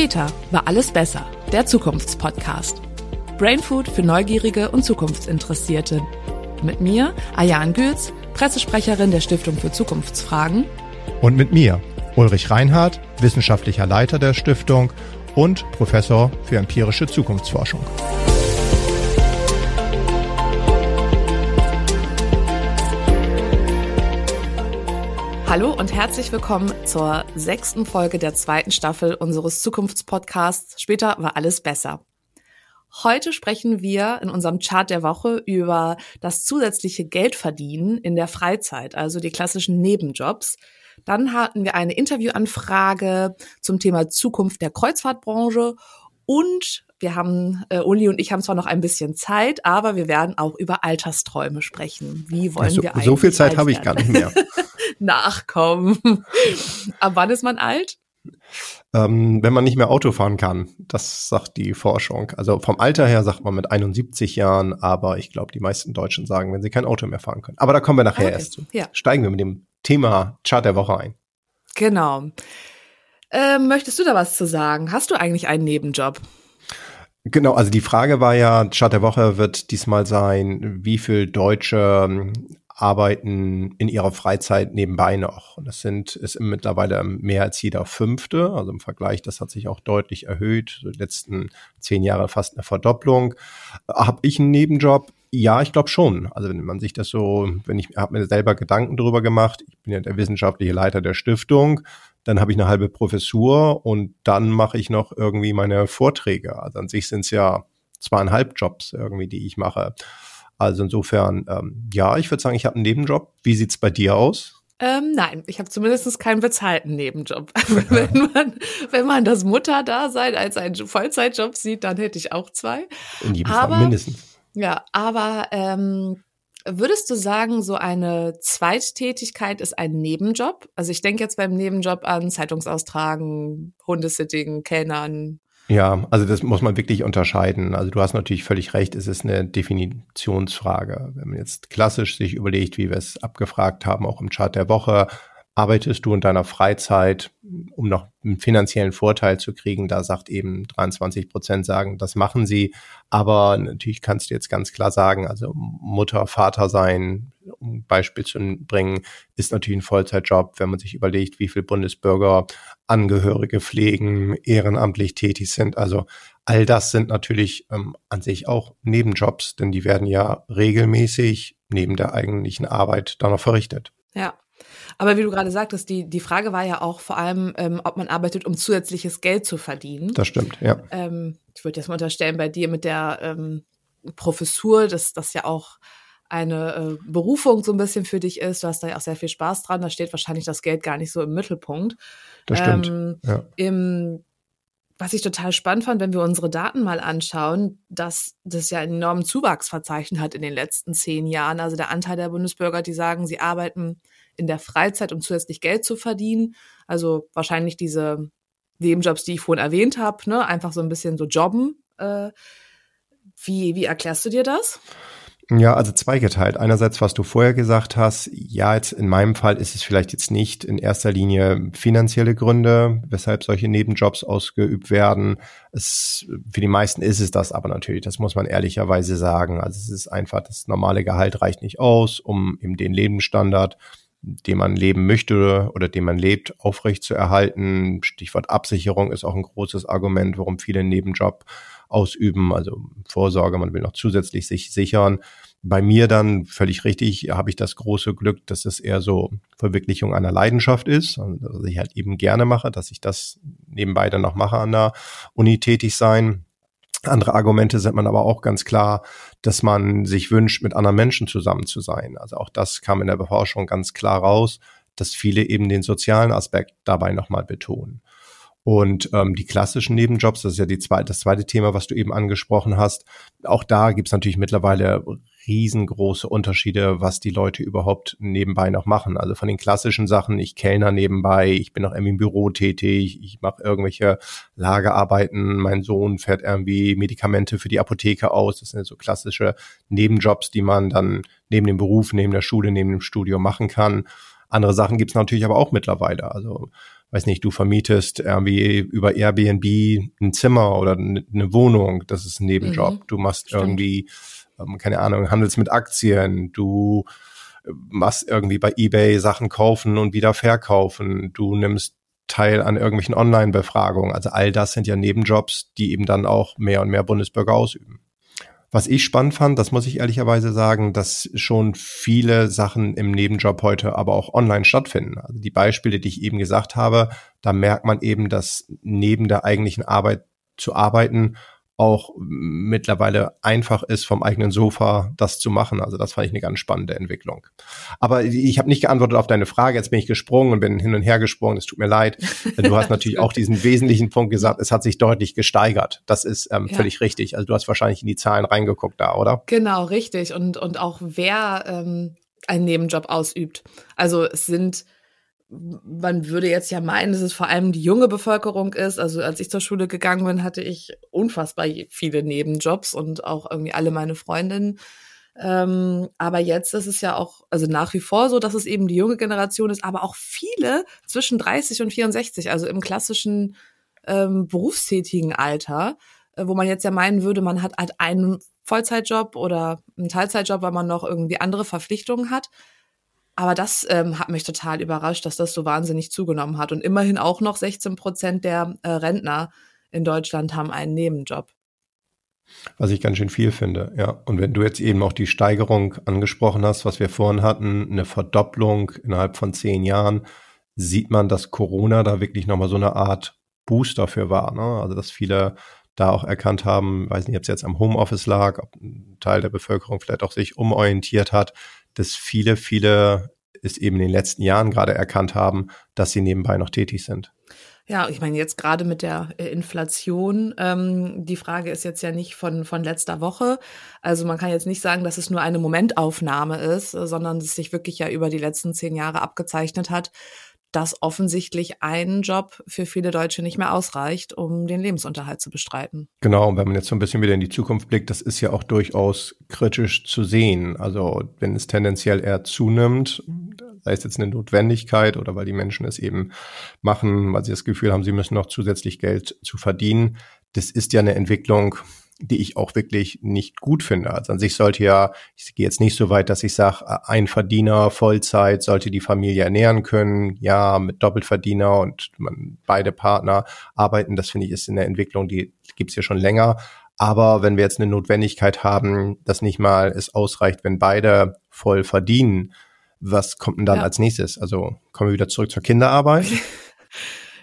Später war alles besser. Der Zukunftspodcast. Brainfood für Neugierige und Zukunftsinteressierte. Mit mir, Ayan Gülz, Pressesprecherin der Stiftung für Zukunftsfragen. Und mit mir, Ulrich Reinhardt, wissenschaftlicher Leiter der Stiftung und Professor für empirische Zukunftsforschung. Hallo und herzlich willkommen zur sechsten Folge der zweiten Staffel unseres Zukunftspodcasts. Später war alles besser. Heute sprechen wir in unserem Chart der Woche über das zusätzliche Geldverdienen in der Freizeit, also die klassischen Nebenjobs. Dann hatten wir eine Interviewanfrage zum Thema Zukunft der Kreuzfahrtbranche und wir haben, äh, Uli und ich haben zwar noch ein bisschen Zeit, aber wir werden auch über Altersträume sprechen. Wie wollen so, wir eigentlich? So viel Zeit habe ich gar nicht mehr. Nachkommen. Ab wann ist man alt? Ähm, wenn man nicht mehr Auto fahren kann, das sagt die Forschung. Also vom Alter her sagt man mit 71 Jahren, aber ich glaube, die meisten Deutschen sagen, wenn sie kein Auto mehr fahren können. Aber da kommen wir nachher okay. erst zu. Ja. Steigen wir mit dem Thema Chart der Woche ein. Genau. Ähm, möchtest du da was zu sagen? Hast du eigentlich einen Nebenjob? Genau, also die Frage war ja, Chart der Woche wird diesmal sein, wie viel Deutsche arbeiten in ihrer Freizeit nebenbei noch. Und das sind, ist mittlerweile mehr als jeder fünfte. Also im Vergleich, das hat sich auch deutlich erhöht. Die letzten zehn Jahre fast eine Verdopplung. Habe ich einen Nebenjob? Ja, ich glaube schon. Also wenn man sich das so, wenn ich habe mir selber Gedanken darüber gemacht, ich bin ja der wissenschaftliche Leiter der Stiftung, dann habe ich eine halbe Professur und dann mache ich noch irgendwie meine Vorträge. Also an sich sind es ja zweieinhalb Jobs irgendwie, die ich mache. Also insofern, ähm, ja, ich würde sagen, ich habe einen Nebenjob. Wie sieht's bei dir aus? Ähm, nein, ich habe zumindest keinen bezahlten Nebenjob. wenn, man, wenn man das Mutterdasein als einen Vollzeitjob sieht, dann hätte ich auch zwei. In jedem aber, Fall mindestens. Ja, aber ähm, würdest du sagen, so eine Zweittätigkeit ist ein Nebenjob? Also ich denke jetzt beim Nebenjob an Zeitungsaustragen, Hundesitting, Kellnern, ja, also das muss man wirklich unterscheiden. Also du hast natürlich völlig recht, es ist eine Definitionsfrage. Wenn man jetzt klassisch sich überlegt, wie wir es abgefragt haben, auch im Chart der Woche, arbeitest du in deiner Freizeit, um noch einen finanziellen Vorteil zu kriegen? Da sagt eben 23 Prozent sagen, das machen sie. Aber natürlich kannst du jetzt ganz klar sagen, also Mutter, Vater sein, um Beispiel zu bringen, ist natürlich ein Vollzeitjob, wenn man sich überlegt, wie viele Bundesbürger Angehörige pflegen, ehrenamtlich tätig sind. Also all das sind natürlich ähm, an sich auch Nebenjobs, denn die werden ja regelmäßig neben der eigentlichen Arbeit dann noch verrichtet. Ja, aber wie du gerade sagtest, die, die Frage war ja auch vor allem, ähm, ob man arbeitet, um zusätzliches Geld zu verdienen. Das stimmt, ja. Ähm, ich würde jetzt mal unterstellen, bei dir mit der ähm, Professur, dass das ja auch eine äh, Berufung so ein bisschen für dich ist. Du hast da ja auch sehr viel Spaß dran. Da steht wahrscheinlich das Geld gar nicht so im Mittelpunkt. Das stimmt. Ähm, ja. Im was ich total spannend fand, wenn wir unsere Daten mal anschauen, dass das ja einen enormen Zuwachs verzeichnet hat in den letzten zehn Jahren. Also der Anteil der Bundesbürger, die sagen, sie arbeiten in der Freizeit, um zusätzlich Geld zu verdienen. Also wahrscheinlich diese Nebenjobs, die ich vorhin erwähnt habe, ne? einfach so ein bisschen so jobben. Äh, wie, wie erklärst du dir das? Ja, also zweigeteilt. Einerseits, was du vorher gesagt hast, ja, jetzt in meinem Fall ist es vielleicht jetzt nicht in erster Linie finanzielle Gründe, weshalb solche Nebenjobs ausgeübt werden. Es, für die meisten ist es das aber natürlich, das muss man ehrlicherweise sagen. Also es ist einfach, das normale Gehalt reicht nicht aus, um eben den Lebensstandard den man leben möchte oder den man lebt, aufrecht zu erhalten. Stichwort Absicherung ist auch ein großes Argument, warum viele Nebenjob ausüben, also Vorsorge, man will noch zusätzlich sich sichern. Bei mir dann völlig richtig, habe ich das große Glück, dass es eher so Verwirklichung einer Leidenschaft ist, also dass ich halt eben gerne mache, dass ich das nebenbei dann noch mache an der Uni tätig sein. Andere Argumente sind man aber auch ganz klar, dass man sich wünscht, mit anderen Menschen zusammen zu sein. Also auch das kam in der Beforschung ganz klar raus, dass viele eben den sozialen Aspekt dabei nochmal betonen. Und ähm, die klassischen Nebenjobs, das ist ja die zweite, das zweite Thema, was du eben angesprochen hast. Auch da gibt's natürlich mittlerweile riesengroße Unterschiede, was die Leute überhaupt nebenbei noch machen. Also von den klassischen Sachen, ich kellner nebenbei, ich bin noch irgendwie im Büro tätig, ich mache irgendwelche Lagerarbeiten, mein Sohn fährt irgendwie Medikamente für die Apotheke aus. Das sind so klassische Nebenjobs, die man dann neben dem Beruf, neben der Schule, neben dem Studium machen kann. Andere Sachen gibt's natürlich aber auch mittlerweile. Also weiß nicht, du vermietest irgendwie über Airbnb ein Zimmer oder eine Wohnung, das ist ein Nebenjob. Mhm. Du machst Stimmt. irgendwie, ähm, keine Ahnung, handelst mit Aktien, du äh, machst irgendwie bei eBay Sachen kaufen und wieder verkaufen, du nimmst teil an irgendwelchen Online-Befragungen. Also all das sind ja Nebenjobs, die eben dann auch mehr und mehr Bundesbürger ausüben. Was ich spannend fand, das muss ich ehrlicherweise sagen, dass schon viele Sachen im Nebenjob heute aber auch online stattfinden. Also die Beispiele, die ich eben gesagt habe, da merkt man eben, dass neben der eigentlichen Arbeit zu arbeiten auch mittlerweile einfach ist, vom eigenen Sofa das zu machen. Also das fand ich eine ganz spannende Entwicklung. Aber ich habe nicht geantwortet auf deine Frage. Jetzt bin ich gesprungen und bin hin und her gesprungen. Es tut mir leid. Du hast natürlich auch diesen wesentlichen Punkt gesagt, es hat sich deutlich gesteigert. Das ist ähm, ja. völlig richtig. Also du hast wahrscheinlich in die Zahlen reingeguckt da, oder? Genau, richtig. Und, und auch wer ähm, einen Nebenjob ausübt. Also es sind man würde jetzt ja meinen, dass es vor allem die junge Bevölkerung ist. Also als ich zur Schule gegangen bin, hatte ich unfassbar viele Nebenjobs und auch irgendwie alle meine Freundinnen. Ähm, aber jetzt ist es ja auch, also nach wie vor so, dass es eben die junge Generation ist, aber auch viele zwischen 30 und 64, also im klassischen ähm, berufstätigen Alter, äh, wo man jetzt ja meinen würde, man hat halt einen Vollzeitjob oder einen Teilzeitjob, weil man noch irgendwie andere Verpflichtungen hat. Aber das ähm, hat mich total überrascht, dass das so wahnsinnig zugenommen hat. Und immerhin auch noch 16 Prozent der äh, Rentner in Deutschland haben einen Nebenjob. Was ich ganz schön viel finde, ja. Und wenn du jetzt eben auch die Steigerung angesprochen hast, was wir vorhin hatten, eine Verdopplung innerhalb von zehn Jahren, sieht man, dass Corona da wirklich nochmal so eine Art Booster für war. Ne? Also dass viele da auch erkannt haben, weiß nicht, ob es jetzt am Homeoffice lag, ob ein Teil der Bevölkerung vielleicht auch sich umorientiert hat, dass viele, viele es eben in den letzten Jahren gerade erkannt haben, dass sie nebenbei noch tätig sind. Ja, ich meine, jetzt gerade mit der äh, Inflation, ähm, die Frage ist jetzt ja nicht von, von letzter Woche. Also man kann jetzt nicht sagen, dass es nur eine Momentaufnahme ist, sondern es sich wirklich ja über die letzten zehn Jahre abgezeichnet hat, dass offensichtlich ein Job für viele Deutsche nicht mehr ausreicht, um den Lebensunterhalt zu bestreiten. Genau, und wenn man jetzt so ein bisschen wieder in die Zukunft blickt, das ist ja auch durchaus kritisch zu sehen. Also wenn es tendenziell eher zunimmt, sei es jetzt eine Notwendigkeit oder weil die Menschen es eben machen, weil sie das Gefühl haben, sie müssen noch zusätzlich Geld zu verdienen, das ist ja eine Entwicklung, die ich auch wirklich nicht gut finde. Also an sich sollte ja, ich gehe jetzt nicht so weit, dass ich sage, ein Verdiener Vollzeit sollte die Familie ernähren können. Ja, mit Doppelverdiener und man, beide Partner arbeiten, das finde ich ist in der Entwicklung, die gibt's ja schon länger. Aber wenn wir jetzt eine Notwendigkeit haben, dass nicht mal es ausreicht, wenn beide voll verdienen, was kommt denn dann ja. als nächstes? Also kommen wir wieder zurück zur Kinderarbeit?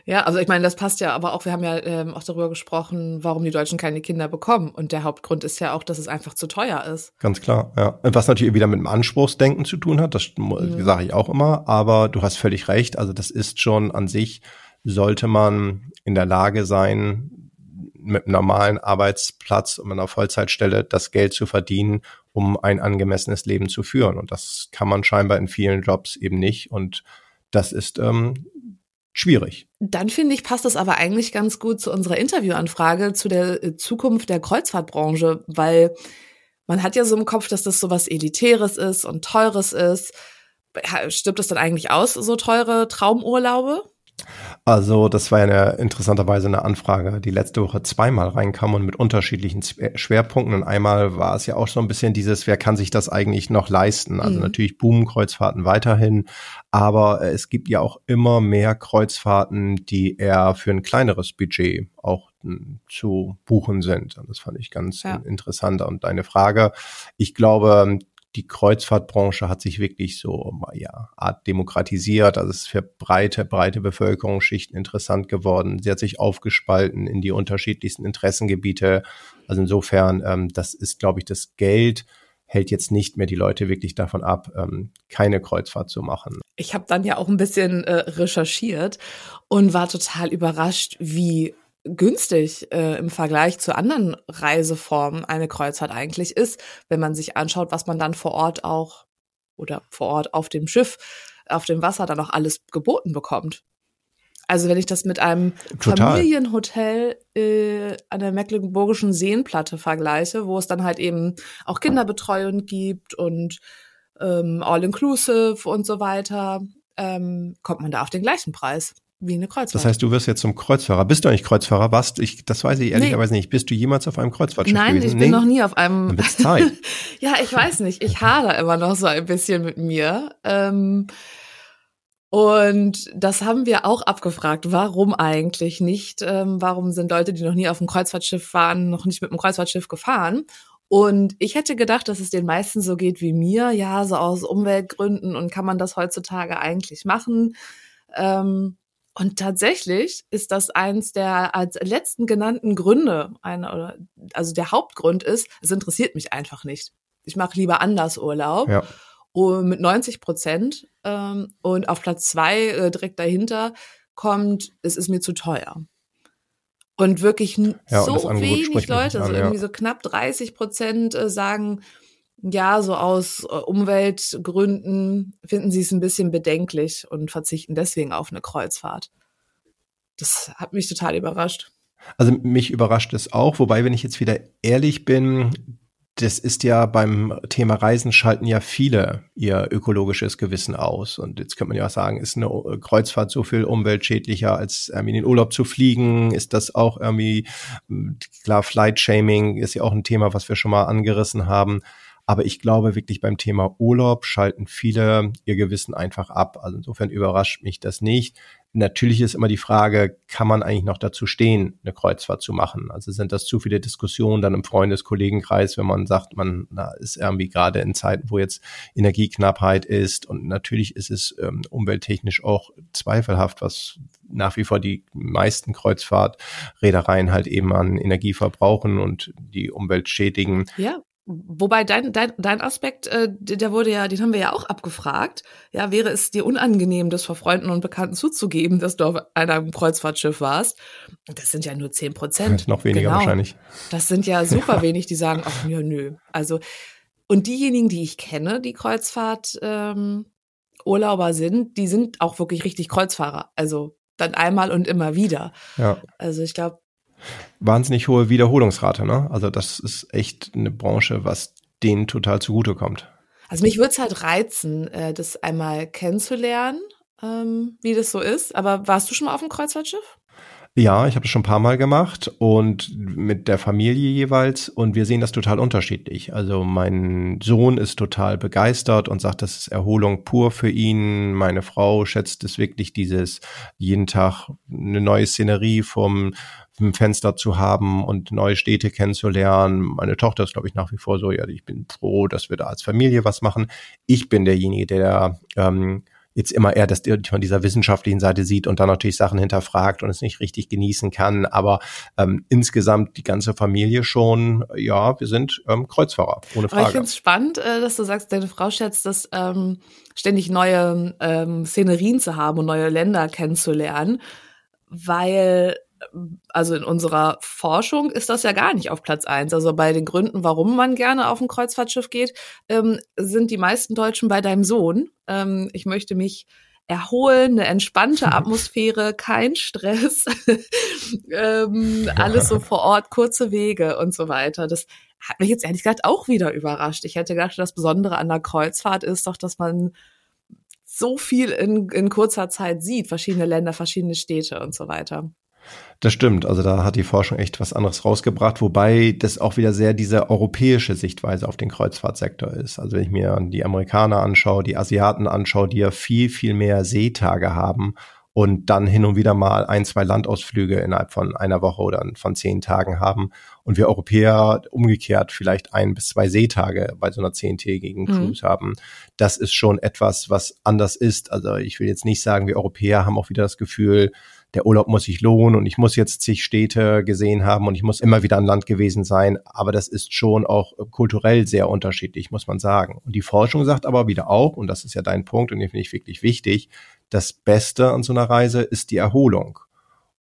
Ja, also ich meine, das passt ja, aber auch, wir haben ja ähm, auch darüber gesprochen, warum die Deutschen keine Kinder bekommen. Und der Hauptgrund ist ja auch, dass es einfach zu teuer ist. Ganz klar, ja. Was natürlich wieder mit dem Anspruchsdenken zu tun hat, das mhm. sage ich auch immer, aber du hast völlig recht. Also das ist schon an sich, sollte man in der Lage sein, mit einem normalen Arbeitsplatz und einer Vollzeitstelle das Geld zu verdienen, um ein angemessenes Leben zu führen. Und das kann man scheinbar in vielen Jobs eben nicht. Und das ist ähm, schwierig. Dann finde ich, passt das aber eigentlich ganz gut zu unserer Interviewanfrage zu der äh, Zukunft der Kreuzfahrtbranche, weil man hat ja so im Kopf, dass das so was Elitäres ist und Teures ist. Stimmt das dann eigentlich aus, so teure Traumurlaube? Also das war ja eine, interessanterweise eine Anfrage, die letzte Woche zweimal reinkam und mit unterschiedlichen Schwerpunkten. Und einmal war es ja auch so ein bisschen dieses, wer kann sich das eigentlich noch leisten? Also mhm. natürlich boomen Kreuzfahrten weiterhin, aber es gibt ja auch immer mehr Kreuzfahrten, die eher für ein kleineres Budget auch hm, zu buchen sind. Und das fand ich ganz ja. interessant. Und deine Frage, ich glaube, die Kreuzfahrtbranche hat sich wirklich so, ja, Art demokratisiert. Also es ist für breite, breite Bevölkerungsschichten interessant geworden. Sie hat sich aufgespalten in die unterschiedlichsten Interessengebiete. Also insofern, ähm, das ist, glaube ich, das Geld hält jetzt nicht mehr die Leute wirklich davon ab, ähm, keine Kreuzfahrt zu machen. Ich habe dann ja auch ein bisschen äh, recherchiert und war total überrascht, wie günstig äh, im Vergleich zu anderen Reiseformen eine Kreuzfahrt eigentlich ist, wenn man sich anschaut, was man dann vor Ort auch oder vor Ort auf dem Schiff, auf dem Wasser dann auch alles geboten bekommt. Also wenn ich das mit einem Total. Familienhotel äh, an der Mecklenburgischen Seenplatte vergleiche, wo es dann halt eben auch Kinderbetreuung gibt und ähm, All-Inclusive und so weiter, ähm, kommt man da auf den gleichen Preis. Wie eine Kreuzfahrt. Das heißt, du wirst jetzt zum Kreuzfahrer. Bist du eigentlich Kreuzfahrer? Warst ich, das weiß ich ehrlicherweise nee. nicht. Bist du jemals auf einem Kreuzfahrtschiff Nein, gewesen? ich bin nee? noch nie auf einem. Dann wird's Zeit. ja, ich weiß nicht. Ich hader immer noch so ein bisschen mit mir. Ähm, und das haben wir auch abgefragt. Warum eigentlich nicht? Ähm, warum sind Leute, die noch nie auf einem Kreuzfahrtschiff waren, noch nicht mit einem Kreuzfahrtschiff gefahren? Und ich hätte gedacht, dass es den meisten so geht wie mir, ja, so aus Umweltgründen und kann man das heutzutage eigentlich machen? Ähm, und tatsächlich ist das eins der als letzten genannten Gründe, eine, also der Hauptgrund ist, es interessiert mich einfach nicht. Ich mache lieber anders Urlaub. Ja. Und mit 90 Prozent. Ähm, und auf Platz zwei äh, direkt dahinter kommt, es ist mir zu teuer. Und wirklich ja, so und wenig Leute, also irgendwie so knapp 30 Prozent äh, sagen, ja, so aus äh, Umweltgründen finden sie es ein bisschen bedenklich und verzichten deswegen auf eine Kreuzfahrt. Das hat mich total überrascht. Also mich überrascht es auch, wobei, wenn ich jetzt wieder ehrlich bin, das ist ja beim Thema Reisen schalten ja viele ihr ökologisches Gewissen aus. Und jetzt könnte man ja auch sagen, ist eine Kreuzfahrt so viel umweltschädlicher, als in den Urlaub zu fliegen? Ist das auch irgendwie, klar, Flight Shaming ist ja auch ein Thema, was wir schon mal angerissen haben. Aber ich glaube wirklich beim Thema Urlaub schalten viele ihr Gewissen einfach ab. Also insofern überrascht mich das nicht. Natürlich ist immer die Frage, kann man eigentlich noch dazu stehen, eine Kreuzfahrt zu machen? Also sind das zu viele Diskussionen dann im Freundeskollegenkreis, wenn man sagt, man na, ist irgendwie gerade in Zeiten, wo jetzt Energieknappheit ist und natürlich ist es ähm, umwelttechnisch auch zweifelhaft, was nach wie vor die meisten Kreuzfahrtreedereien halt eben an Energie verbrauchen und die Umwelt schädigen. Ja. Wobei dein, dein, dein Aspekt, äh, der wurde ja, den haben wir ja auch abgefragt. Ja, wäre es dir unangenehm, das vor Freunden und Bekannten zuzugeben, dass du auf einem Kreuzfahrtschiff warst? Das sind ja nur zehn Prozent. Noch weniger genau. wahrscheinlich. Das sind ja super wenig, die sagen, ach ja, nö. Also, und diejenigen, die ich kenne, die Kreuzfahrt ähm, Urlauber sind, die sind auch wirklich richtig Kreuzfahrer. Also dann einmal und immer wieder. Ja. Also ich glaube, wahnsinnig hohe Wiederholungsrate. Ne? Also das ist echt eine Branche, was denen total zugutekommt. Also mich würde es halt reizen, äh, das einmal kennenzulernen, ähm, wie das so ist. Aber warst du schon mal auf dem Kreuzfahrtschiff? Ja, ich habe das schon ein paar Mal gemacht und mit der Familie jeweils und wir sehen das total unterschiedlich. Also mein Sohn ist total begeistert und sagt, das ist Erholung pur für ihn. Meine Frau schätzt es wirklich, dieses jeden Tag eine neue Szenerie vom im Fenster zu haben und neue Städte kennenzulernen. Meine Tochter ist, glaube ich, nach wie vor so, ja, ich bin froh, dass wir da als Familie was machen. Ich bin derjenige, der ähm, jetzt immer eher das von dieser wissenschaftlichen Seite sieht und dann natürlich Sachen hinterfragt und es nicht richtig genießen kann. Aber ähm, insgesamt die ganze Familie schon, ja, wir sind ähm, Kreuzfahrer, ohne Frage. Aber ich finde es spannend, äh, dass du sagst, deine Frau schätzt das, ähm, ständig neue ähm, Szenerien zu haben und neue Länder kennenzulernen, weil also in unserer Forschung ist das ja gar nicht auf Platz eins. Also bei den Gründen, warum man gerne auf ein Kreuzfahrtschiff geht, ähm, sind die meisten Deutschen bei deinem Sohn. Ähm, ich möchte mich erholen, eine entspannte Atmosphäre, kein Stress, ähm, alles so vor Ort, kurze Wege und so weiter. Das hat mich jetzt ehrlich gesagt auch wieder überrascht. Ich hätte gedacht, das Besondere an der Kreuzfahrt ist doch, dass man so viel in, in kurzer Zeit sieht, verschiedene Länder, verschiedene Städte und so weiter. Das stimmt. Also da hat die Forschung echt was anderes rausgebracht, wobei das auch wieder sehr diese europäische Sichtweise auf den Kreuzfahrtsektor ist. Also wenn ich mir die Amerikaner anschaue, die Asiaten anschaue, die ja viel, viel mehr Seetage haben und dann hin und wieder mal ein, zwei Landausflüge innerhalb von einer Woche oder von zehn Tagen haben. Und wir Europäer umgekehrt vielleicht ein bis zwei Seetage bei so einer zehntägigen mhm. Cruise mhm. haben. Das ist schon etwas, was anders ist. Also ich will jetzt nicht sagen, wir Europäer haben auch wieder das Gefühl, der Urlaub muss sich lohnen und ich muss jetzt zig Städte gesehen haben und ich muss immer wieder an Land gewesen sein. Aber das ist schon auch kulturell sehr unterschiedlich, muss man sagen. Und die Forschung sagt aber wieder auch, und das ist ja dein Punkt und den finde ich wirklich wichtig, das Beste an so einer Reise ist die Erholung.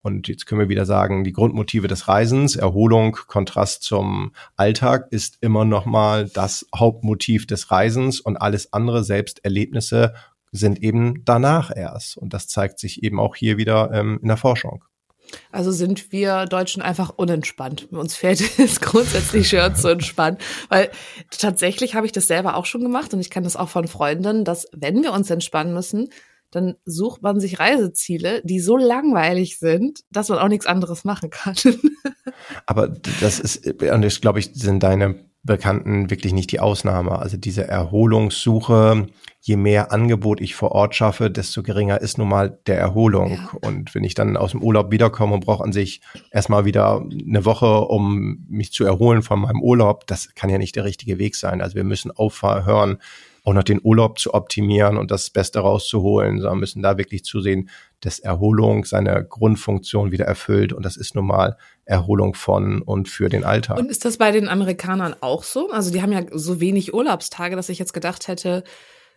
Und jetzt können wir wieder sagen, die Grundmotive des Reisens, Erholung, Kontrast zum Alltag ist immer noch mal das Hauptmotiv des Reisens und alles andere, selbst Erlebnisse, sind eben danach erst. Und das zeigt sich eben auch hier wieder ähm, in der Forschung. Also sind wir Deutschen einfach unentspannt. Uns fällt es grundsätzlich schwer zu entspannen, weil tatsächlich habe ich das selber auch schon gemacht und ich kann das auch von Freundinnen, dass wenn wir uns entspannen müssen, dann sucht man sich Reiseziele, die so langweilig sind, dass man auch nichts anderes machen kann. Aber das ist, und das glaube ich, sind deine Bekannten wirklich nicht die Ausnahme. Also diese Erholungssuche, je mehr Angebot ich vor Ort schaffe, desto geringer ist nun mal der Erholung. Ja. Und wenn ich dann aus dem Urlaub wiederkomme und brauche an sich erstmal wieder eine Woche, um mich zu erholen von meinem Urlaub, das kann ja nicht der richtige Weg sein. Also wir müssen aufhören, auch noch den Urlaub zu optimieren und das Beste rauszuholen, sondern müssen da wirklich zusehen, dass Erholung seine Grundfunktion wieder erfüllt. Und das ist nun mal Erholung von und für den Alltag. Und ist das bei den Amerikanern auch so? Also die haben ja so wenig Urlaubstage, dass ich jetzt gedacht hätte,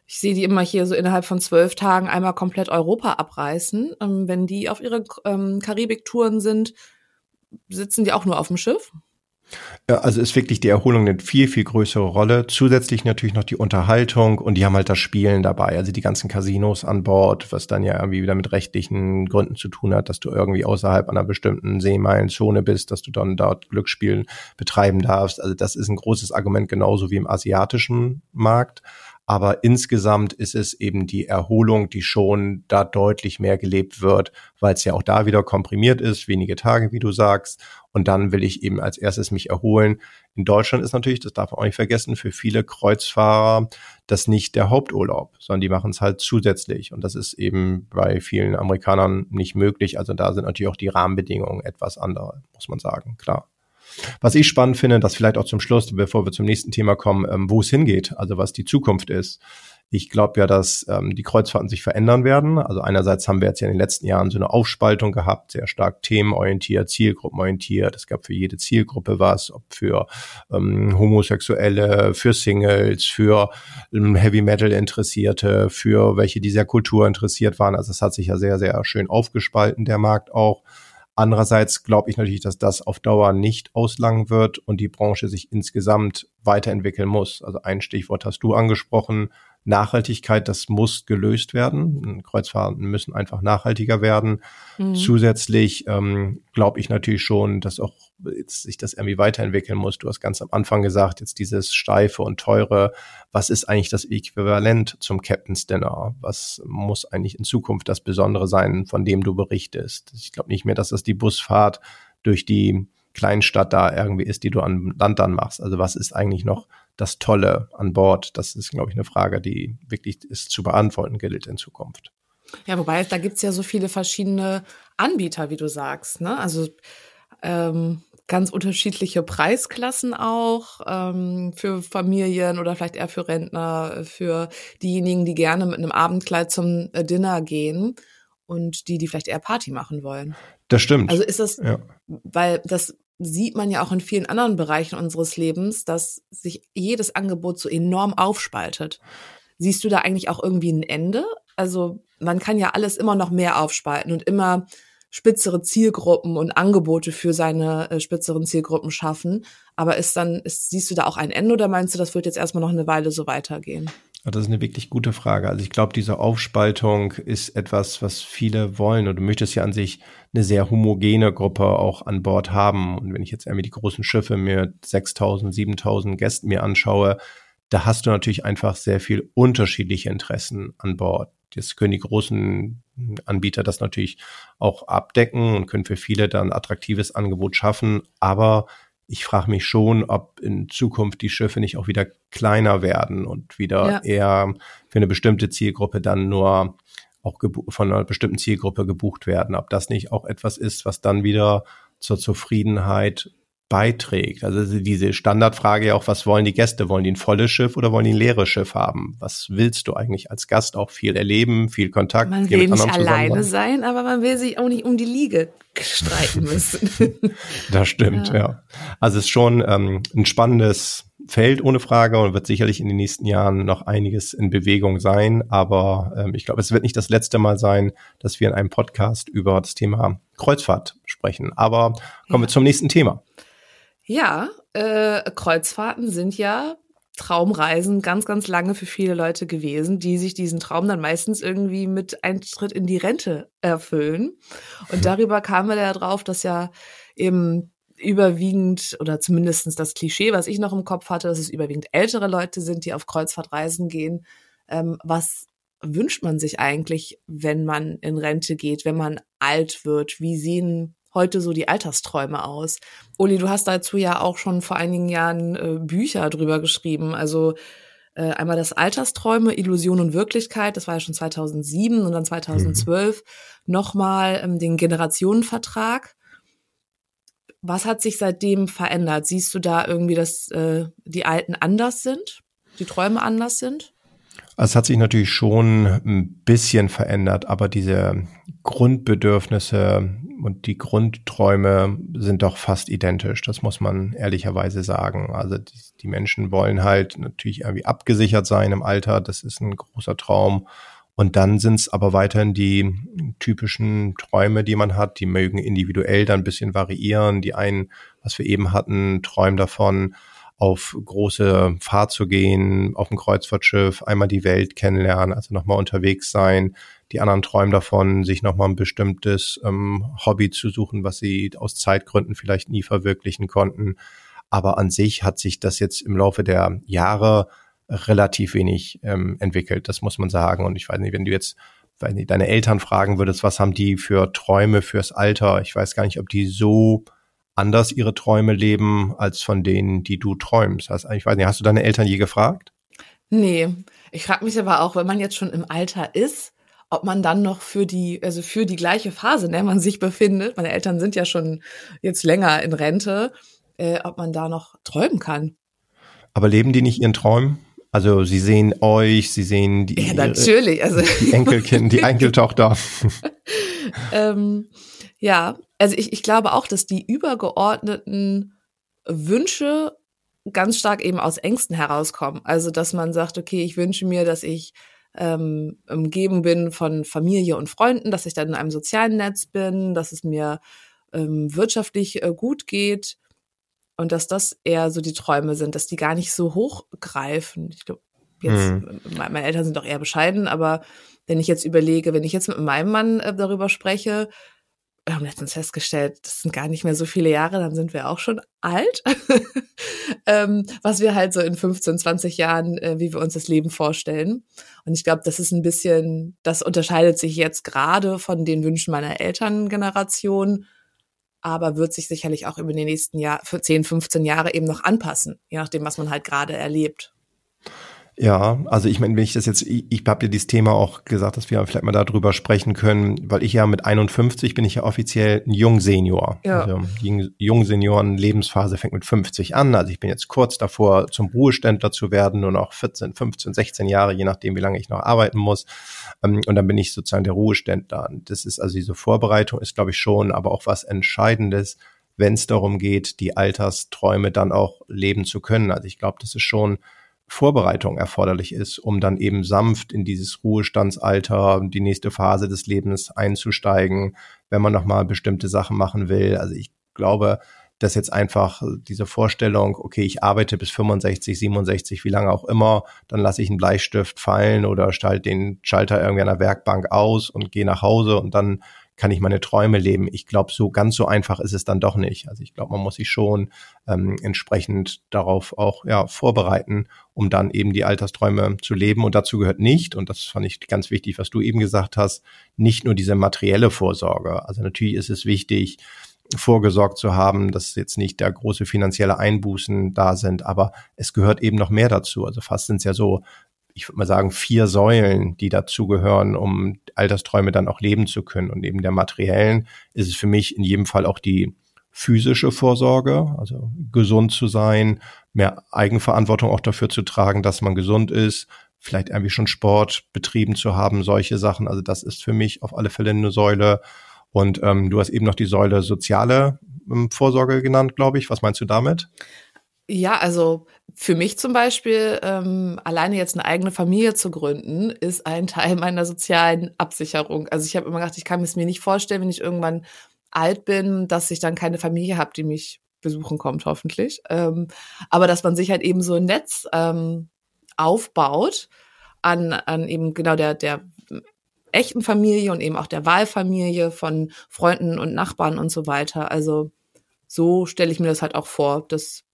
ich sehe die immer hier so innerhalb von zwölf Tagen einmal komplett Europa abreißen. Ähm, wenn die auf ihre ähm, Karibik-Touren sind, sitzen die auch nur auf dem Schiff? Ja, also ist wirklich die Erholung eine viel, viel größere Rolle. Zusätzlich natürlich noch die Unterhaltung und die haben halt das Spielen dabei. Also die ganzen Casinos an Bord, was dann ja irgendwie wieder mit rechtlichen Gründen zu tun hat, dass du irgendwie außerhalb einer bestimmten Seemeilenzone bist, dass du dann dort Glücksspielen betreiben darfst. Also das ist ein großes Argument, genauso wie im asiatischen Markt. Aber insgesamt ist es eben die Erholung, die schon da deutlich mehr gelebt wird, weil es ja auch da wieder komprimiert ist, wenige Tage, wie du sagst. Und dann will ich eben als erstes mich erholen. In Deutschland ist natürlich, das darf man auch nicht vergessen, für viele Kreuzfahrer das nicht der Haupturlaub, sondern die machen es halt zusätzlich. Und das ist eben bei vielen Amerikanern nicht möglich. Also da sind natürlich auch die Rahmenbedingungen etwas andere, muss man sagen, klar. Was ich spannend finde, das vielleicht auch zum Schluss, bevor wir zum nächsten Thema kommen, ähm, wo es hingeht, also was die Zukunft ist. Ich glaube ja, dass ähm, die Kreuzfahrten sich verändern werden. Also einerseits haben wir jetzt ja in den letzten Jahren so eine Aufspaltung gehabt, sehr stark themenorientiert, zielgruppenorientiert. Es gab für jede Zielgruppe was, ob für ähm, Homosexuelle, für Singles, für ähm, Heavy Metal Interessierte, für welche, die sehr kulturinteressiert waren. Also es hat sich ja sehr, sehr schön aufgespalten, der Markt auch. Andererseits glaube ich natürlich, dass das auf Dauer nicht auslangen wird und die Branche sich insgesamt weiterentwickeln muss. Also ein Stichwort hast du angesprochen, Nachhaltigkeit, das muss gelöst werden. Kreuzfahrten müssen einfach nachhaltiger werden. Mhm. Zusätzlich ähm, glaube ich natürlich schon, dass auch jetzt sich das irgendwie weiterentwickeln muss. Du hast ganz am Anfang gesagt, jetzt dieses steife und teure. Was ist eigentlich das Äquivalent zum Captain's Dinner? Was muss eigentlich in Zukunft das Besondere sein, von dem du berichtest? Ich glaube nicht mehr, dass das die Busfahrt durch die Kleinstadt da irgendwie ist, die du an Land dann machst. Also was ist eigentlich noch das Tolle an Bord? Das ist, glaube ich, eine Frage, die wirklich ist zu beantworten gilt in Zukunft. Ja, wobei da gibt's ja so viele verschiedene Anbieter, wie du sagst. Ne? Also ähm, ganz unterschiedliche Preisklassen auch ähm, für Familien oder vielleicht eher für Rentner, für diejenigen, die gerne mit einem Abendkleid zum äh, Dinner gehen und die, die vielleicht eher Party machen wollen. Das stimmt. Also ist das, ja. weil das sieht man ja auch in vielen anderen Bereichen unseres Lebens, dass sich jedes Angebot so enorm aufspaltet. Siehst du da eigentlich auch irgendwie ein Ende? Also man kann ja alles immer noch mehr aufspalten und immer spitzere Zielgruppen und Angebote für seine äh, spitzeren Zielgruppen schaffen. Aber ist dann, ist, siehst du da auch ein Ende oder meinst du, das wird jetzt erstmal noch eine Weile so weitergehen? Das ist eine wirklich gute Frage. Also ich glaube, diese Aufspaltung ist etwas, was viele wollen. Und du möchtest ja an sich eine sehr homogene Gruppe auch an Bord haben. Und wenn ich jetzt irgendwie die großen Schiffe mir 6000, 7000 Gästen mir anschaue, da hast du natürlich einfach sehr viel unterschiedliche Interessen an Bord. Jetzt können die großen Anbieter das natürlich auch abdecken und können für viele dann attraktives Angebot schaffen. Aber ich frage mich schon, ob in Zukunft die Schiffe nicht auch wieder kleiner werden und wieder ja. eher für eine bestimmte Zielgruppe dann nur auch von einer bestimmten Zielgruppe gebucht werden. Ob das nicht auch etwas ist, was dann wieder zur Zufriedenheit beiträgt. Also diese Standardfrage ja auch, was wollen die Gäste? Wollen die ein volles Schiff oder wollen die ein leeres Schiff haben? Was willst du eigentlich als Gast auch viel erleben, viel Kontakt? Man will nicht alleine sein, aber man will sich auch nicht um die Liege streiten müssen. das stimmt, ja. ja. Also es ist schon ähm, ein spannendes Feld ohne Frage und wird sicherlich in den nächsten Jahren noch einiges in Bewegung sein. Aber ähm, ich glaube, es wird nicht das letzte Mal sein, dass wir in einem Podcast über das Thema Kreuzfahrt sprechen. Aber kommen ja. wir zum nächsten Thema. Ja, äh, Kreuzfahrten sind ja Traumreisen ganz, ganz lange für viele Leute gewesen, die sich diesen Traum dann meistens irgendwie mit Eintritt in die Rente erfüllen. Und mhm. darüber kamen wir ja drauf, dass ja eben überwiegend oder zumindestens das Klischee, was ich noch im Kopf hatte, dass es überwiegend ältere Leute sind, die auf Kreuzfahrtreisen gehen, ähm, was wünscht man sich eigentlich, wenn man in Rente geht, wenn man alt wird? Wie sehen heute so die Altersträume aus? Uli, du hast dazu ja auch schon vor einigen Jahren äh, Bücher drüber geschrieben. Also äh, einmal das Altersträume, Illusion und Wirklichkeit, das war ja schon 2007 und dann 2012 mhm. nochmal ähm, den Generationenvertrag. Was hat sich seitdem verändert? Siehst du da irgendwie, dass äh, die Alten anders sind, die Träume anders sind? Also es hat sich natürlich schon ein bisschen verändert, aber diese Grundbedürfnisse und die Grundträume sind doch fast identisch. Das muss man ehrlicherweise sagen. Also die, die Menschen wollen halt natürlich irgendwie abgesichert sein im Alter. Das ist ein großer Traum. Und dann sind es aber weiterhin die typischen Träume, die man hat. Die mögen individuell dann ein bisschen variieren. Die einen, was wir eben hatten, träumen davon, auf große Fahrt zu gehen, auf ein Kreuzfahrtschiff, einmal die Welt kennenlernen, also nochmal unterwegs sein. Die anderen träumen davon, sich nochmal ein bestimmtes ähm, Hobby zu suchen, was sie aus Zeitgründen vielleicht nie verwirklichen konnten. Aber an sich hat sich das jetzt im Laufe der Jahre relativ wenig ähm, entwickelt, das muss man sagen. Und ich weiß nicht, wenn du jetzt wenn deine Eltern fragen würdest, was haben die für Träume fürs Alter? Ich weiß gar nicht, ob die so anders ihre Träume leben als von denen, die du träumst. Also, ich weiß nicht, hast du deine Eltern je gefragt? Nee, ich frage mich aber auch, wenn man jetzt schon im Alter ist, ob man dann noch für die, also für die gleiche Phase, in der man sich befindet, meine Eltern sind ja schon jetzt länger in Rente, äh, ob man da noch träumen kann. Aber leben die nicht ihren Träumen? Also sie sehen euch, sie sehen die, ja, natürlich. Also, die Enkelkind, die Enkeltochter. ähm, ja, also ich, ich glaube auch, dass die übergeordneten Wünsche ganz stark eben aus Ängsten herauskommen. Also dass man sagt, okay, ich wünsche mir, dass ich ähm, umgeben bin von Familie und Freunden, dass ich dann in einem sozialen Netz bin, dass es mir ähm, wirtschaftlich äh, gut geht und dass das eher so die Träume sind, dass die gar nicht so hochgreifen. Ich glaube, jetzt, hm. meine Eltern sind doch eher bescheiden, aber wenn ich jetzt überlege, wenn ich jetzt mit meinem Mann äh, darüber spreche, wir haben letztens festgestellt, das sind gar nicht mehr so viele Jahre, dann sind wir auch schon alt. ähm, was wir halt so in 15, 20 Jahren, äh, wie wir uns das Leben vorstellen. Und ich glaube, das ist ein bisschen, das unterscheidet sich jetzt gerade von den Wünschen meiner Elterngeneration, aber wird sich sicherlich auch über die nächsten Jahr, für 10, 15 Jahre eben noch anpassen, je nachdem, was man halt gerade erlebt. Ja, also ich meine, wenn ich das jetzt, ich, ich habe ja dieses Thema auch gesagt, dass wir vielleicht mal darüber sprechen können, weil ich ja mit 51 bin ich ja offiziell ein Jungsenior. Ja. Also Jungsenioren Lebensphase fängt mit 50 an. Also ich bin jetzt kurz davor, zum Ruheständler zu werden, nur noch 14, 15, 16 Jahre, je nachdem, wie lange ich noch arbeiten muss. Ähm, und dann bin ich sozusagen der Ruheständler. Und das ist also diese Vorbereitung ist, glaube ich, schon, aber auch was Entscheidendes, wenn es darum geht, die Altersträume dann auch leben zu können. Also ich glaube, das ist schon Vorbereitung erforderlich ist, um dann eben sanft in dieses Ruhestandsalter, die nächste Phase des Lebens einzusteigen, wenn man nochmal bestimmte Sachen machen will. Also ich glaube, dass jetzt einfach diese Vorstellung, okay, ich arbeite bis 65, 67, wie lange auch immer, dann lasse ich einen Bleistift fallen oder stelle den Schalter irgendwie an der Werkbank aus und gehe nach Hause und dann kann ich meine Träume leben. Ich glaube, so ganz so einfach ist es dann doch nicht. Also ich glaube, man muss sich schon ähm, entsprechend darauf auch ja, vorbereiten, um dann eben die Altersträume zu leben. Und dazu gehört nicht, und das fand ich ganz wichtig, was du eben gesagt hast, nicht nur diese materielle Vorsorge. Also natürlich ist es wichtig, vorgesorgt zu haben, dass jetzt nicht der große finanzielle Einbußen da sind, aber es gehört eben noch mehr dazu. Also fast sind es ja so ich würde mal sagen, vier Säulen, die dazugehören, um Altersträume dann auch leben zu können. Und neben der materiellen ist es für mich in jedem Fall auch die physische Vorsorge, also gesund zu sein, mehr Eigenverantwortung auch dafür zu tragen, dass man gesund ist, vielleicht irgendwie schon Sport betrieben zu haben, solche Sachen. Also das ist für mich auf alle Fälle eine Säule. Und ähm, du hast eben noch die Säule soziale ähm, Vorsorge genannt, glaube ich. Was meinst du damit? Ja, also für mich zum Beispiel, ähm, alleine jetzt eine eigene Familie zu gründen, ist ein Teil meiner sozialen Absicherung. Also ich habe immer gedacht, ich kann es mir nicht vorstellen, wenn ich irgendwann alt bin, dass ich dann keine Familie habe, die mich besuchen kommt, hoffentlich. Ähm, aber dass man sich halt eben so ein Netz ähm, aufbaut an, an eben genau der, der echten Familie und eben auch der Wahlfamilie von Freunden und Nachbarn und so weiter. Also so stelle ich mir das halt auch vor. Das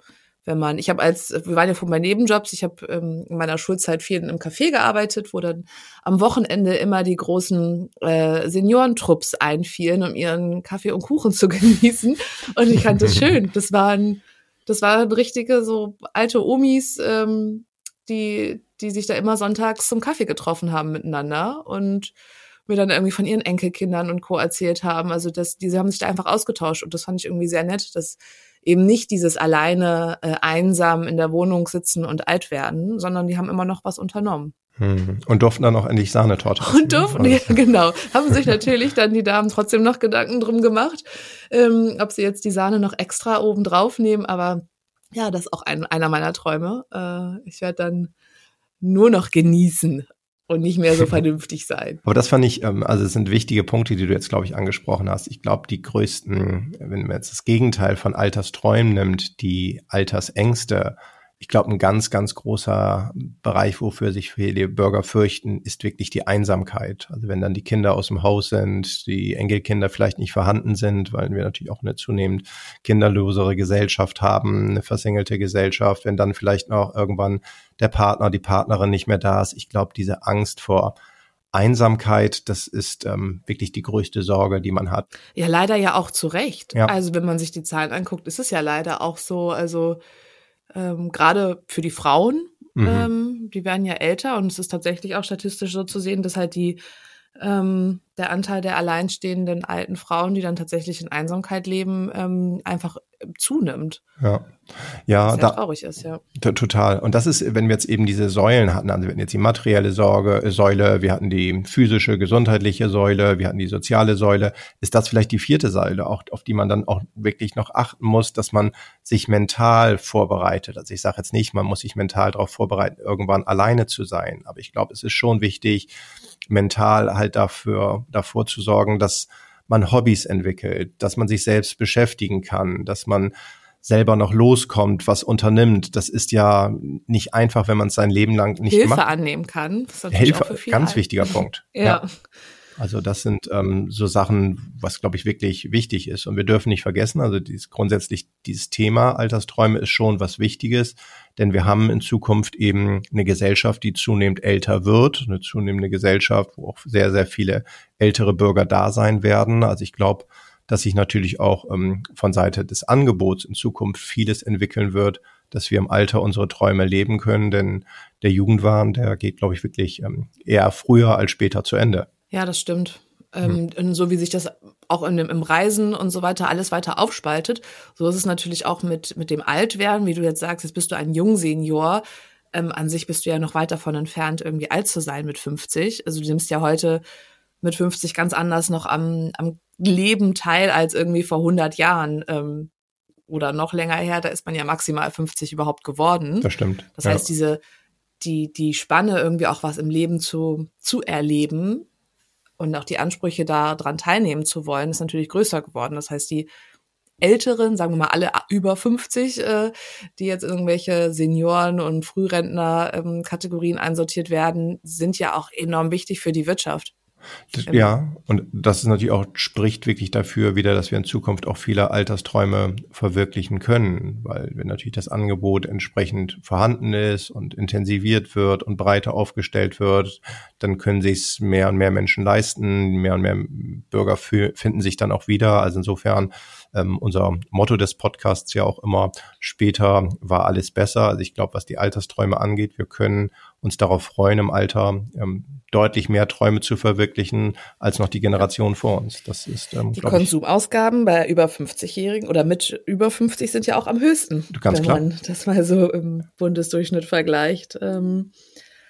wenn man, ich habe als, wir waren ja von meinen Nebenjobs, ich habe ähm, in meiner Schulzeit viel in einem Café gearbeitet, wo dann am Wochenende immer die großen äh, Seniorentrupps einfielen, um ihren Kaffee und Kuchen zu genießen. Und ich fand das schön. Das waren, das waren richtige so alte Omis, ähm, die, die sich da immer sonntags zum Kaffee getroffen haben miteinander und mir dann irgendwie von ihren Enkelkindern und Co. erzählt haben. Also das, diese haben sich da einfach ausgetauscht und das fand ich irgendwie sehr nett, dass eben nicht dieses alleine äh, einsam in der Wohnung sitzen und alt werden, sondern die haben immer noch was unternommen. Hm. Und durften dann auch endlich Sahnetorte. Und durften, ja, genau. Haben sich natürlich dann die Damen trotzdem noch Gedanken drum gemacht, ähm, ob sie jetzt die Sahne noch extra oben drauf nehmen, aber ja, das ist auch ein, einer meiner Träume. Äh, ich werde dann nur noch genießen und nicht mehr so vernünftig sein. Aber das fand ich, ähm, also es sind wichtige Punkte, die du jetzt, glaube ich, angesprochen hast. Ich glaube, die größten, wenn man jetzt das Gegenteil von Altersträumen nimmt, die Altersängste, ich glaube, ein ganz, ganz großer Bereich, wofür sich viele Bürger fürchten, ist wirklich die Einsamkeit. Also wenn dann die Kinder aus dem Haus sind, die Enkelkinder vielleicht nicht vorhanden sind, weil wir natürlich auch eine zunehmend kinderlosere Gesellschaft haben, eine versengelte Gesellschaft, wenn dann vielleicht noch irgendwann der Partner, die Partnerin nicht mehr da ist. Ich glaube, diese Angst vor Einsamkeit, das ist ähm, wirklich die größte Sorge, die man hat. Ja, leider ja auch zu Recht. Ja. Also wenn man sich die Zahlen anguckt, ist es ja leider auch so. Also ähm, gerade für die Frauen, mhm. ähm, die werden ja älter und es ist tatsächlich auch statistisch so zu sehen, dass halt die ähm, der Anteil der alleinstehenden alten Frauen, die dann tatsächlich in Einsamkeit leben, ähm, einfach zunimmt. Ja, ja, Was da, traurig ist, ja. Total. Und das ist, wenn wir jetzt eben diese Säulen hatten, also wir hatten jetzt die materielle Sorge, äh, Säule, wir hatten die physische, gesundheitliche Säule, wir hatten die soziale Säule, ist das vielleicht die vierte Säule, auch auf die man dann auch wirklich noch achten muss, dass man sich mental vorbereitet. Also ich sage jetzt nicht, man muss sich mental darauf vorbereiten, irgendwann alleine zu sein, aber ich glaube, es ist schon wichtig, mental halt dafür, davor zu sorgen, dass man Hobbys entwickelt, dass man sich selbst beschäftigen kann, dass man selber noch loskommt, was unternimmt. Das ist ja nicht einfach, wenn man es sein Leben lang nicht Hilfe gemacht. annehmen kann. Hilfe, ganz alt. wichtiger Punkt. ja. ja. Also das sind ähm, so Sachen, was glaube ich wirklich wichtig ist. Und wir dürfen nicht vergessen, also dieses, grundsätzlich dieses Thema Altersträume ist schon was Wichtiges, denn wir haben in Zukunft eben eine Gesellschaft, die zunehmend älter wird, eine zunehmende Gesellschaft, wo auch sehr, sehr viele ältere Bürger da sein werden. Also ich glaube, dass sich natürlich auch ähm, von Seite des Angebots in Zukunft vieles entwickeln wird, dass wir im Alter unsere Träume leben können, denn der Jugendwahn, der geht, glaube ich, wirklich ähm, eher früher als später zu Ende. Ja, das stimmt. Ähm, mhm. so wie sich das auch in dem, im Reisen und so weiter alles weiter aufspaltet, so ist es natürlich auch mit, mit dem Altwerden, wie du jetzt sagst, jetzt bist du ein Jungsenior. Ähm, an sich bist du ja noch weit davon entfernt, irgendwie alt zu sein mit 50. Also du nimmst ja heute mit 50 ganz anders noch am, am Leben teil als irgendwie vor 100 Jahren. Ähm, oder noch länger her, da ist man ja maximal 50 überhaupt geworden. Das stimmt. Das heißt, diese, die, die Spanne irgendwie auch was im Leben zu, zu erleben, und auch die Ansprüche daran teilnehmen zu wollen, ist natürlich größer geworden. Das heißt, die Älteren, sagen wir mal alle über 50, äh, die jetzt irgendwelche Senioren und Frührentner-Kategorien ähm, einsortiert werden, sind ja auch enorm wichtig für die Wirtschaft. Ja, und das ist natürlich auch, spricht wirklich dafür wieder, dass wir in Zukunft auch viele Altersträume verwirklichen können, weil wenn natürlich das Angebot entsprechend vorhanden ist und intensiviert wird und breiter aufgestellt wird, dann können sich es mehr und mehr Menschen leisten, mehr und mehr Bürger finden sich dann auch wieder. Also insofern ähm, unser Motto des Podcasts ja auch immer, später war alles besser. Also ich glaube, was die Altersträume angeht, wir können uns darauf freuen, im Alter ähm, deutlich mehr Träume zu verwirklichen als noch die Generation vor uns. Das ist ähm, die Konsumausgaben bei über 50-Jährigen oder mit über 50 sind ja auch am höchsten. Kannst wenn man das mal so im Bundesdurchschnitt vergleicht. Ähm,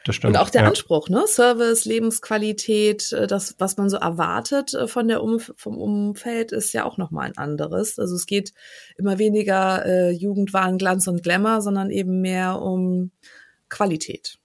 das stimmt. Und auch der ja. Anspruch, ne? Service, Lebensqualität, äh, das, was man so erwartet äh, von der um vom Umfeld, ist ja auch nochmal ein anderes. Also es geht immer weniger äh, Jugendwahn, Glanz und Glamour, sondern eben mehr um Qualität.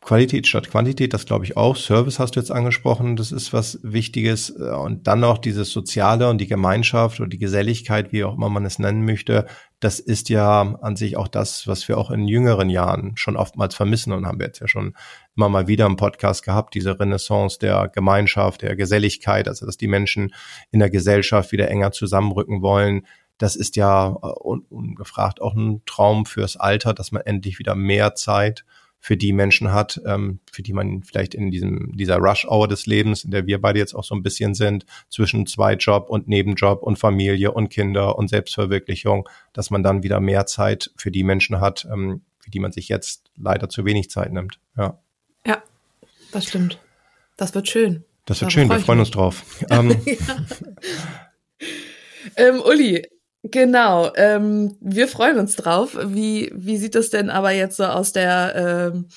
Qualität statt Quantität, das glaube ich auch. Service hast du jetzt angesprochen, das ist was Wichtiges. Und dann noch dieses Soziale und die Gemeinschaft oder die Geselligkeit, wie auch immer man es nennen möchte, das ist ja an sich auch das, was wir auch in jüngeren Jahren schon oftmals vermissen und haben wir jetzt ja schon immer mal wieder im Podcast gehabt, diese Renaissance der Gemeinschaft, der Geselligkeit, also dass die Menschen in der Gesellschaft wieder enger zusammenrücken wollen Das ist ja äh, un ungefragt auch ein Traum fürs Alter, dass man endlich wieder mehr Zeit für die Menschen hat, ähm, für die man vielleicht in diesem, dieser Rush-Hour des Lebens, in der wir beide jetzt auch so ein bisschen sind, zwischen Zweitjob und Nebenjob und Familie und Kinder und Selbstverwirklichung, dass man dann wieder mehr Zeit für die Menschen hat, ähm, für die man sich jetzt leider zu wenig Zeit nimmt. Ja. Ja, das stimmt. Das wird schön. Das wird Darauf schön, wir freuen uns drauf. Ähm, ähm, Uli, Genau, ähm, wir freuen uns drauf. Wie, wie sieht es denn aber jetzt so aus der, ähm,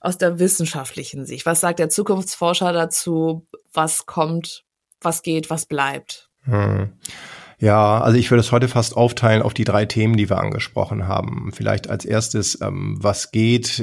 aus der wissenschaftlichen Sicht? Was sagt der Zukunftsforscher dazu? Was kommt, was geht, was bleibt? Hm. Ja, also ich würde es heute fast aufteilen auf die drei Themen, die wir angesprochen haben. Vielleicht als erstes, ähm, was geht,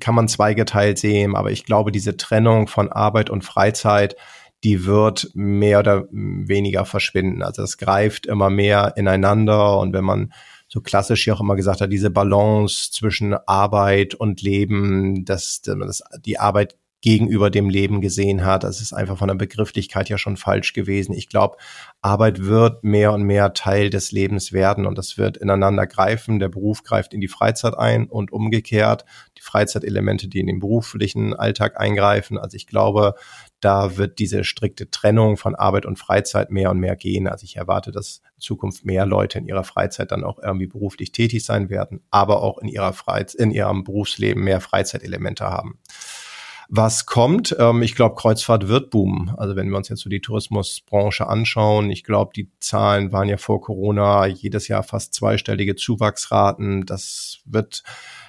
kann man zweigeteilt sehen, aber ich glaube, diese Trennung von Arbeit und Freizeit, die wird mehr oder weniger verschwinden. Also es greift immer mehr ineinander und wenn man so klassisch hier auch immer gesagt hat, diese Balance zwischen Arbeit und Leben, dass, dass die Arbeit gegenüber dem Leben gesehen hat. Das ist einfach von der Begrifflichkeit ja schon falsch gewesen. Ich glaube, Arbeit wird mehr und mehr Teil des Lebens werden und das wird ineinander greifen. Der Beruf greift in die Freizeit ein und umgekehrt die Freizeitelemente, die in den beruflichen Alltag eingreifen. Also ich glaube, da wird diese strikte Trennung von Arbeit und Freizeit mehr und mehr gehen. Also ich erwarte, dass in Zukunft mehr Leute in ihrer Freizeit dann auch irgendwie beruflich tätig sein werden, aber auch in ihrer Freizeit, in ihrem Berufsleben mehr Freizeitelemente haben was kommt. Ähm, ich glaube, Kreuzfahrt wird boomen. Also wenn wir uns jetzt so die Tourismusbranche anschauen, ich glaube, die Zahlen waren ja vor Corona jedes Jahr fast zweistellige Zuwachsraten. Das wird,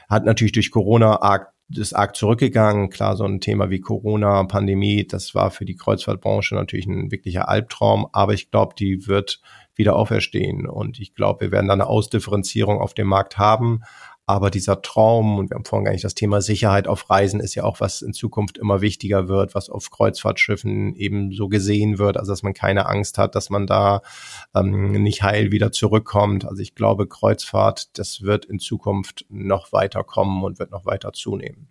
hat natürlich durch Corona arg ist arg zurückgegangen. Klar, so ein Thema wie Corona, Pandemie, das war für die Kreuzfahrtbranche natürlich ein wirklicher Albtraum, aber ich glaube, die wird wieder auferstehen und ich glaube, wir werden da eine Ausdifferenzierung auf dem Markt haben. Aber dieser Traum, und wir haben vorhin gar nicht das Thema Sicherheit auf Reisen, ist ja auch, was in Zukunft immer wichtiger wird, was auf Kreuzfahrtschiffen eben so gesehen wird, also dass man keine Angst hat, dass man da ähm, nicht heil wieder zurückkommt. Also ich glaube, Kreuzfahrt, das wird in Zukunft noch weiter kommen und wird noch weiter zunehmen.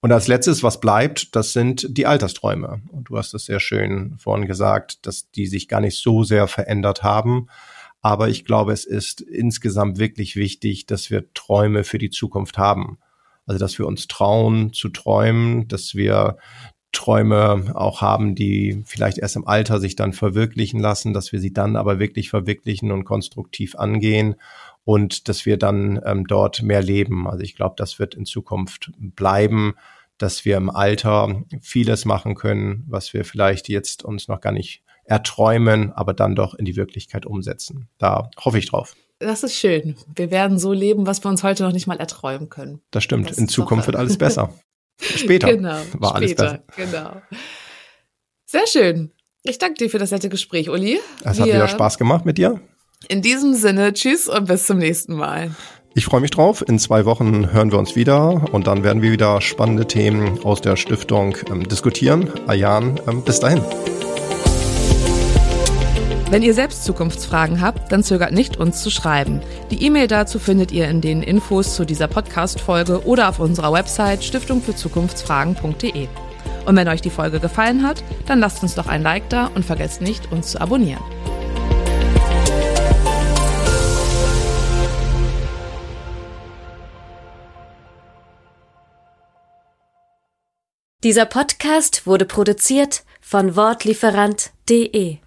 Und als letztes, was bleibt, das sind die Altersträume. Und du hast es sehr schön vorhin gesagt, dass die sich gar nicht so sehr verändert haben. Aber ich glaube, es ist insgesamt wirklich wichtig, dass wir Träume für die Zukunft haben. Also, dass wir uns trauen zu träumen, dass wir Träume auch haben, die vielleicht erst im Alter sich dann verwirklichen lassen, dass wir sie dann aber wirklich verwirklichen und konstruktiv angehen und dass wir dann ähm, dort mehr leben. Also ich glaube, das wird in Zukunft bleiben, dass wir im Alter vieles machen können, was wir vielleicht jetzt uns noch gar nicht erträumen, aber dann doch in die Wirklichkeit umsetzen. Da hoffe ich drauf. Das ist schön. Wir werden so leben, was wir uns heute noch nicht mal erträumen können. Das stimmt. Das in Zukunft wird alles besser. Später genau, war später, alles besser. Genau. Sehr schön. Ich danke dir für das nette Gespräch, Uli. Es hat wieder Spaß gemacht mit dir. In diesem Sinne, tschüss und bis zum nächsten Mal. Ich freue mich drauf. In zwei Wochen hören wir uns wieder und dann werden wir wieder spannende Themen aus der Stiftung ähm, diskutieren. Ayan, ähm, bis dahin. Wenn ihr selbst Zukunftsfragen habt, dann zögert nicht, uns zu schreiben. Die E-Mail dazu findet ihr in den Infos zu dieser Podcast-Folge oder auf unserer Website stiftungfürzukunftsfragen.de. Und wenn euch die Folge gefallen hat, dann lasst uns doch ein Like da und vergesst nicht, uns zu abonnieren. Dieser Podcast wurde produziert von Wortlieferant.de